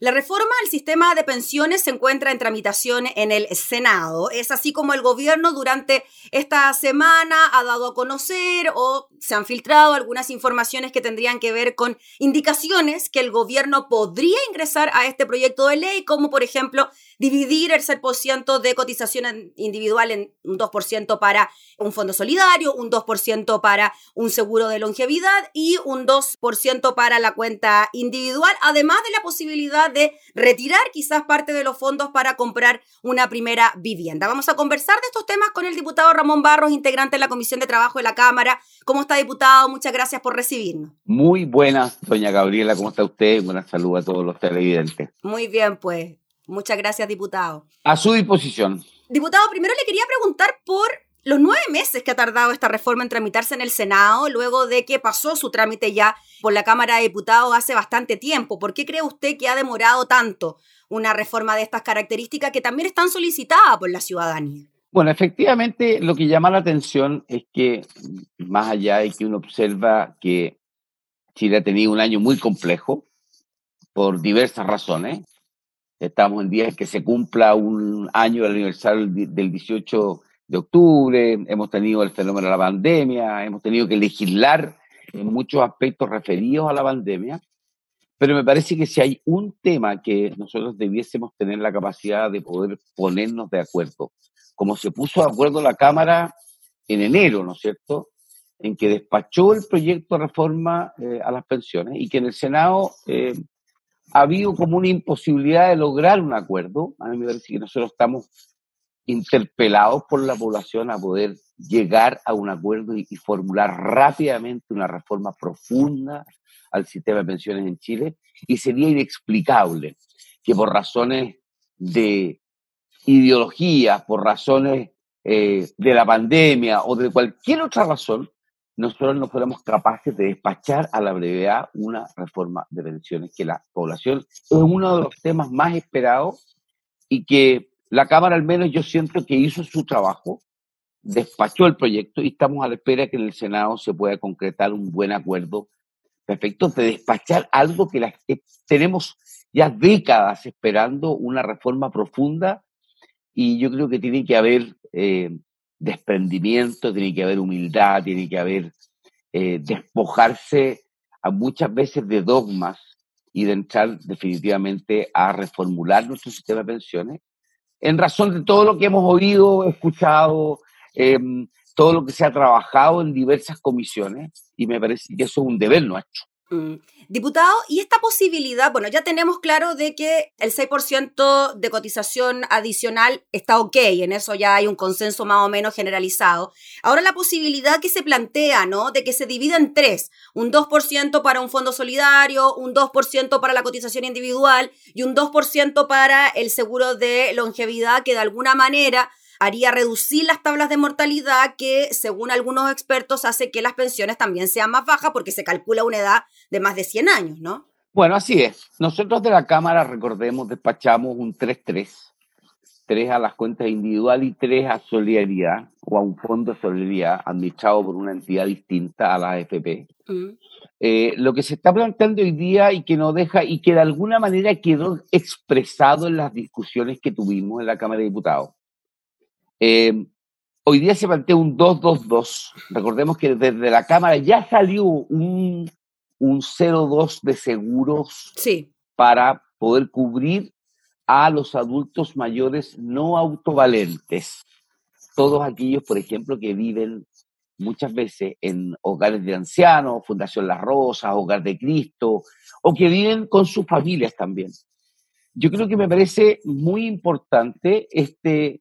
La reforma al sistema de pensiones se encuentra en tramitación en el Senado. Es así como el gobierno durante esta semana ha dado a conocer o se han filtrado algunas informaciones que tendrían que ver con indicaciones que el gobierno podría ingresar a este proyecto de ley, como por ejemplo dividir el 6% de cotización individual en un 2% para un fondo solidario, un 2% para un seguro de longevidad y un 2% para la cuenta individual, además de la posibilidad de retirar quizás parte de los fondos para comprar una primera vivienda. Vamos a conversar de estos temas con el diputado Ramón Barros, integrante de la Comisión de Trabajo de la Cámara. ¿Cómo está, diputado? Muchas gracias por recibirnos. Muy buenas, doña Gabriela, ¿cómo está usted? Buenas salud a todos los televidentes. Muy bien, pues. Muchas gracias, diputado. A su disposición. Diputado, primero le quería preguntar por los nueve meses que ha tardado esta reforma en tramitarse en el Senado, luego de que pasó su trámite ya por la Cámara de Diputados hace bastante tiempo. ¿Por qué cree usted que ha demorado tanto una reforma de estas características que también están solicitadas por la ciudadanía? Bueno, efectivamente, lo que llama la atención es que, más allá de que uno observa que Chile ha tenido un año muy complejo, por diversas razones, Estamos en días que se cumpla un año del aniversario del 18 de octubre, hemos tenido el fenómeno de la pandemia, hemos tenido que legislar en muchos aspectos referidos a la pandemia, pero me parece que si hay un tema que nosotros debiésemos tener la capacidad de poder ponernos de acuerdo, como se puso de acuerdo la Cámara en enero, ¿no es cierto?, en que despachó el proyecto de reforma eh, a las pensiones y que en el Senado eh, ha habido como una imposibilidad de lograr un acuerdo. A mí me parece que nosotros estamos interpelados por la población a poder llegar a un acuerdo y, formular rápidamente una reforma profunda al sistema de pensiones en Chile. Y sería inexplicable que por razones de ideología, por razones eh, de la pandemia o de cualquier otra razón, nosotros no fuéramos capaces de despachar a la brevedad una reforma de pensiones, que la población es uno de los temas más esperados y que la Cámara al menos yo siento que hizo su trabajo, despachó el proyecto y estamos a la espera que en el Senado se pueda concretar un buen acuerdo respecto de despachar algo que, tenemos ya décadas esperando, una reforma profunda y yo creo que tiene que haber eh, desprendimiento, tiene que haber humildad, tiene que haber eh, despojarse a muchas veces de dogmas y de entrar definitivamente a reformular nuestro sistema de pensiones en razón de todo lo que hemos oído, escuchado, em, todo lo que se ha trabajado en diversas comisiones y me parece que eso es un deber nuestro. Mm. Diputado, y esta posibilidad, bueno, ya tenemos claro de que el 6% de cotización adicional está ok, en eso ya hay un consenso más o menos generalizado. Ahora la posibilidad que se plantea, ¿no? De que se divida en tres, un 2% para un fondo solidario, un 2% para la cotización individual y un 2% para el seguro de longevidad, que de alguna manera haría reducir las tablas de mortalidad que, según algunos expertos, hace que las pensiones también sean más bajas porque se calcula una edad de más de 100 años, ¿no? Bueno, así es. Nosotros de la Cámara, recordemos, despachamos un 3-3. Tres a las cuentas individuales y tres a solidaridad o a un fondo de solidaridad administrado por una entidad distinta a la AFP. Mm. Eh, lo que se está planteando hoy día y que no deja y que de alguna manera quedó expresado en las discusiones que tuvimos en la Cámara de Diputados eh, hoy día se plantea un 2-2-2. Recordemos que desde la Cámara ya salió un, un 0-2 de seguros para poder cubrir a los adultos mayores no autovalentes. Todos aquellos, por ejemplo, que viven muchas veces en hogares de ancianos, Fundación Las Rosas, Hogar de Cristo, o que viven con sus familias también. Yo creo que me parece muy importante este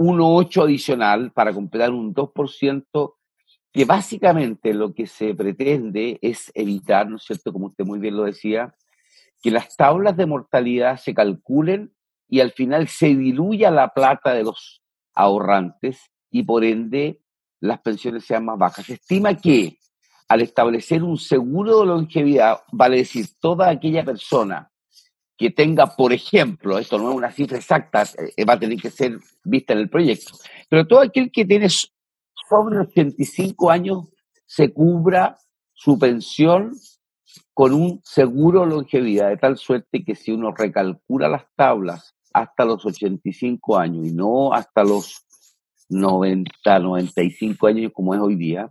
1,8 adicional para completar un 2%, que básicamente lo que se pretende es evitar, ¿no es cierto?, como usted muy bien lo decía, que las tablas de mortalidad se calculen y al final se diluya la plata de los ahorrantes y por ende las pensiones sean más bajas. Se estima que al establecer un seguro de longevidad, vale decir, toda aquella persona que tenga, por ejemplo, esto no es una cifra exacta, eh, va a tener que ser vista en el proyecto, pero todo aquel que tiene sobre 85 años se cubra su pensión con un seguro longevidad, de tal suerte que si uno recalcula las tablas hasta los 85 años y no hasta los 90, 95 años como es hoy día,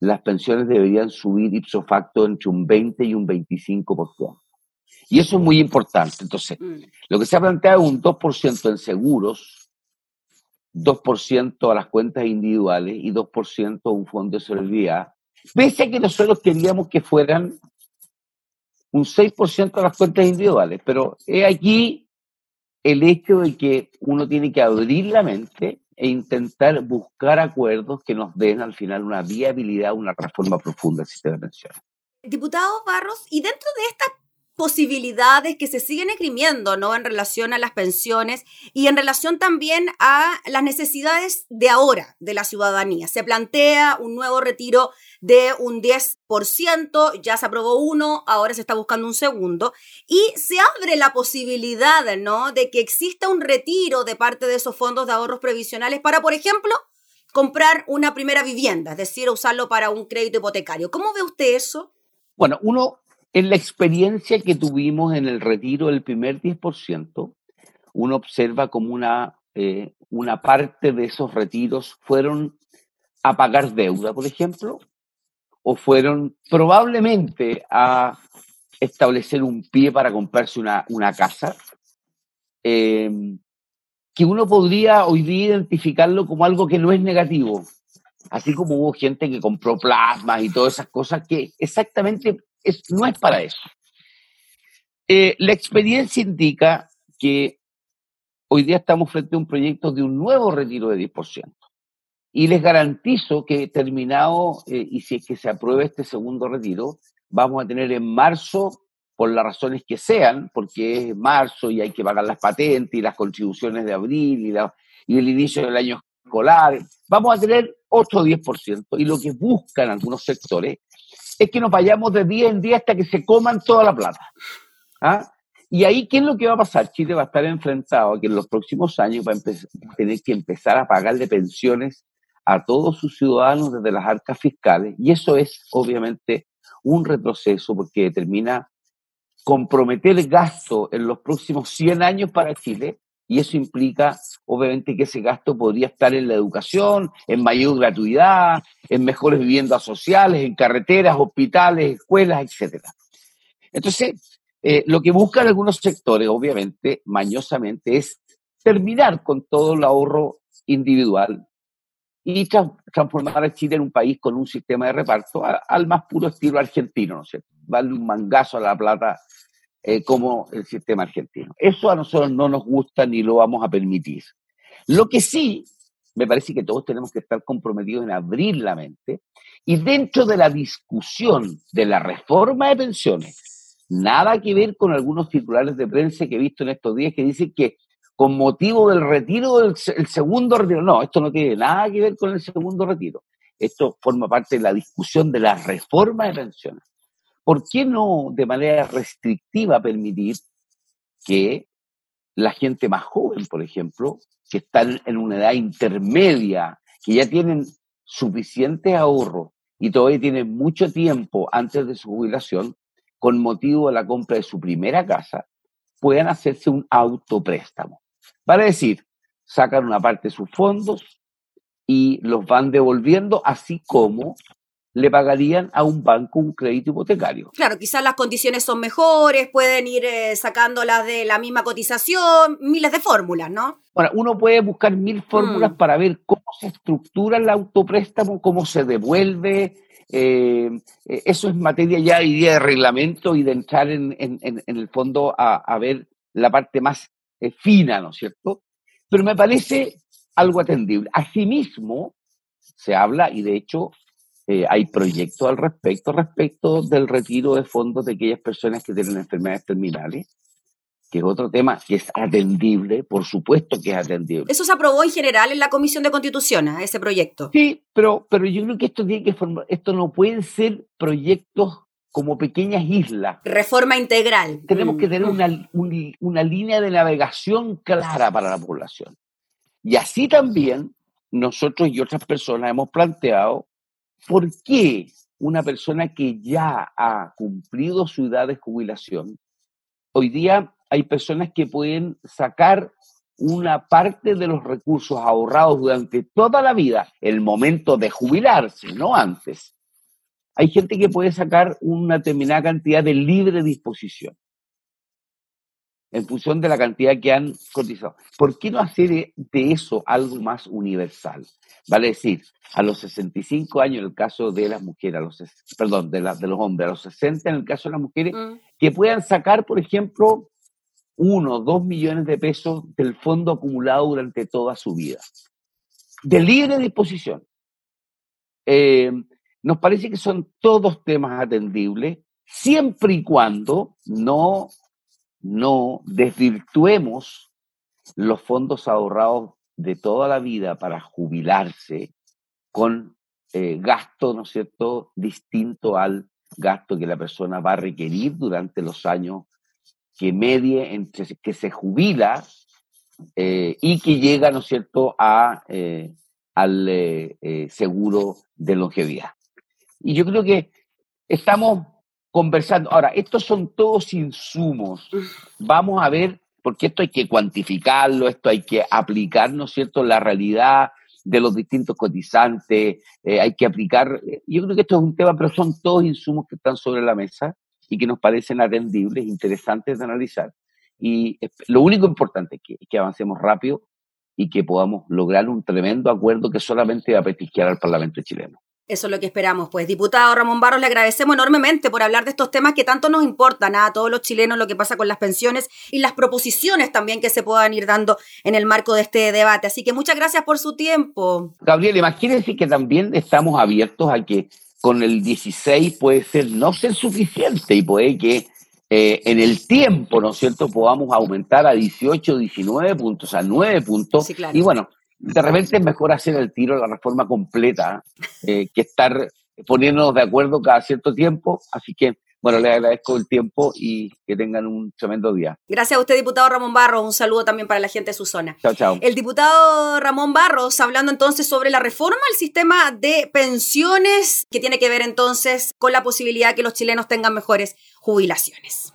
las pensiones deberían subir ipso facto entre un 20 y un 25%. Y eso es muy importante. Entonces, mm. lo que se ha planteado es un 2% en seguros, 2% a las cuentas individuales y 2% a un fondo de solidaridad, pese a que nosotros queríamos que fueran un 6% a las cuentas individuales. Pero es aquí el hecho de que uno tiene que abrir la mente e intentar buscar acuerdos que nos den al final una viabilidad, una reforma profunda del sistema de pensiones. Diputado Barros, y dentro de esta posibilidades que se siguen esgrimiendo, ¿no? En relación a las pensiones y en relación también a las necesidades de ahora de la ciudadanía. Se plantea un nuevo retiro de un 10%, ya se aprobó uno, ahora se está buscando un segundo, y se abre la posibilidad, ¿no? De que exista un retiro de parte de esos fondos de ahorros previsionales para, por ejemplo, comprar una primera vivienda, es decir, usarlo para un crédito hipotecario. ¿Cómo ve usted eso? Bueno, uno en la experiencia que tuvimos en el retiro del primer 10%, uno observa como una, eh, una parte de esos retiros fueron a pagar deuda, por ejemplo, o fueron probablemente a establecer un pie para comprarse una, una casa, em, que uno podría hoy día identificarlo como algo que no es negativo, así como hubo gente que compró plasmas y todas esas cosas que exactamente no es para eso. Eh, la experiencia indica que hoy día estamos frente a un proyecto de un nuevo retiro de 10%. Y les garantizo que terminado, eh, y si es que se aprueba este segundo retiro, vamos a tener en marzo, por las razones que sean, porque es marzo y hay que pagar las patentes y las contribuciones de abril y el inicio del año vamos a tener otro 10%. Y lo que buscan algunos sectores es que nos vayamos de día en día hasta que se coman toda la plata. ¿Ah? Y ahí, ¿qué es lo que va a pasar? Chile va a estar enfrentado a que en los próximos años va a, tener que empezar a pagarle pensiones a todos sus ciudadanos desde las arcas fiscales. Y eso es, obviamente, un retroceso porque determina comprometer gasto en los próximos 100 años para Chile y eso implica, obviamente, que ese gasto podría estar en la educación, en mayor gratuidad, en mejores viviendas sociales, en carreteras, hospitales, escuelas, etc. Entonces, eh, lo que buscan algunos sectores, obviamente, mañosamente, es terminar con todo el ahorro individual y transformar a Chile en un país con un sistema de reparto al más puro estilo argentino, ¿no es cierto? Darle un mangazo a la plata eh, como el sistema argentino. Eso a nosotros no nos gusta ni lo vamos a permitir. Lo que sí, me parece que todos tenemos que estar comprometidos en abrir la mente y dentro de la discusión de la reforma de pensiones, nada que ver con algunos titulares de prensa que he visto en estos días que dicen que con motivo del retiro del segundo retiro, no, esto no tiene nada que ver con el segundo retiro. Esto forma parte de la discusión de la reforma de pensiones. ¿Por qué no de manera restrictiva permitir que la gente más joven, por ejemplo, que están en una edad intermedia, que ya tienen suficiente ahorro y todavía tienen mucho tiempo antes de su jubilación, con motivo de la compra de su primera casa, puedan hacerse un autopréstamo. Para decir, sacan una parte de sus fondos y los van devolviendo, así como le pagarían a un banco un crédito hipotecario. Claro, quizás las condiciones son mejores, pueden ir eh, sacándolas de la misma cotización, miles de fórmulas, ¿no? Bueno, uno puede buscar mil fórmulas mm. para ver cómo se estructura el autopréstamo, cómo se devuelve. Eh, eh, eso es materia ya de reglamento y de entrar en, el fondo a, ver la parte más fina, ¿no es cierto? Pero me parece algo atendible. Asimismo, se habla, y de hecho eh, hay proyectos al respecto, respecto del retiro de fondos de aquellas personas que tienen enfermedades terminales, que es otro tema que es atendible, por supuesto que es atendible. Eso se aprobó en general en la Comisión de Constitución, ¿eh? ese proyecto. Sí, pero, pero yo creo que esto tiene que formar, esto no pueden ser proyectos como pequeñas islas. Reforma integral. Tenemos que mm. tener una, una línea de navegación clara para la población. Y así también nosotros y otras personas hemos planteado ¿Por qué una persona que ya ha cumplido su edad de jubilación, hoy día hay personas que pueden sacar una parte de los recursos ahorrados durante toda la vida, el momento de jubilarse, no antes. Hay gente que puede sacar una determinada cantidad de libre disposición en función de la cantidad que han cotizado. ¿Por qué no hacer de eso algo más universal? Vale decir, a los 65 años en el caso de las mujeres, a los, perdón, de, de los hombres, a los 60 en el caso de las mujeres, mm. que puedan sacar, por ejemplo, uno, dos millones de pesos del fondo acumulado durante toda su vida. De libre disposición. Eh, nos parece que son todos temas atendibles, siempre y cuando no, no desvirtuemos los fondos ahorrados de toda la vida para jubilarse con eh, gasto, ¿no es cierto?, distinto al gasto que la persona va a requerir durante los años que medie entre que se jubila eh, y que llega, ¿no es cierto?, a, eh, al seguro de longevidad. Y yo creo que estamos conversando. Ahora, estos son todos insumos. Vamos a ver, porque esto hay que cuantificarlo, esto hay que aplicar, ¿no es cierto?, la realidad de los distintos cotizantes, hay que aplicar, yo creo que esto es un tema, pero son todos insumos que están sobre la mesa y que nos parecen atendibles, interesantes de analizar. Y lo único importante es que, que avancemos rápido y que podamos lograr un tremendo acuerdo que solamente va a petisquear al Parlamento chileno. Eso es lo que esperamos. Pues, diputado Ramón Barros, le agradecemos enormemente por hablar de estos temas que tanto nos importan a todos los chilenos, lo que pasa con las pensiones y las proposiciones también que se puedan ir dando en el marco de este debate. Así que muchas gracias por su tiempo. Gabriel, imagínense que también estamos abiertos a que con el 16 puede ser no ser suficiente y puede que eh, en el tiempo, ¿no es cierto?, podamos aumentar a 18, 19 puntos, a 9 puntos. Y bueno, de repente es mejor hacer el tiro de la reforma completa eh, que estar poniéndonos de acuerdo cada cierto tiempo. Así que bueno, les agradezco el tiempo y que tengan un tremendo día. Gracias a usted, diputado Ramón Barros. Un saludo también para la gente de su zona. Chao, chao. El diputado Ramón Barros, hablando entonces sobre la reforma al sistema de pensiones, que tiene que ver entonces con la posibilidad de que los chilenos tengan mejores jubilaciones.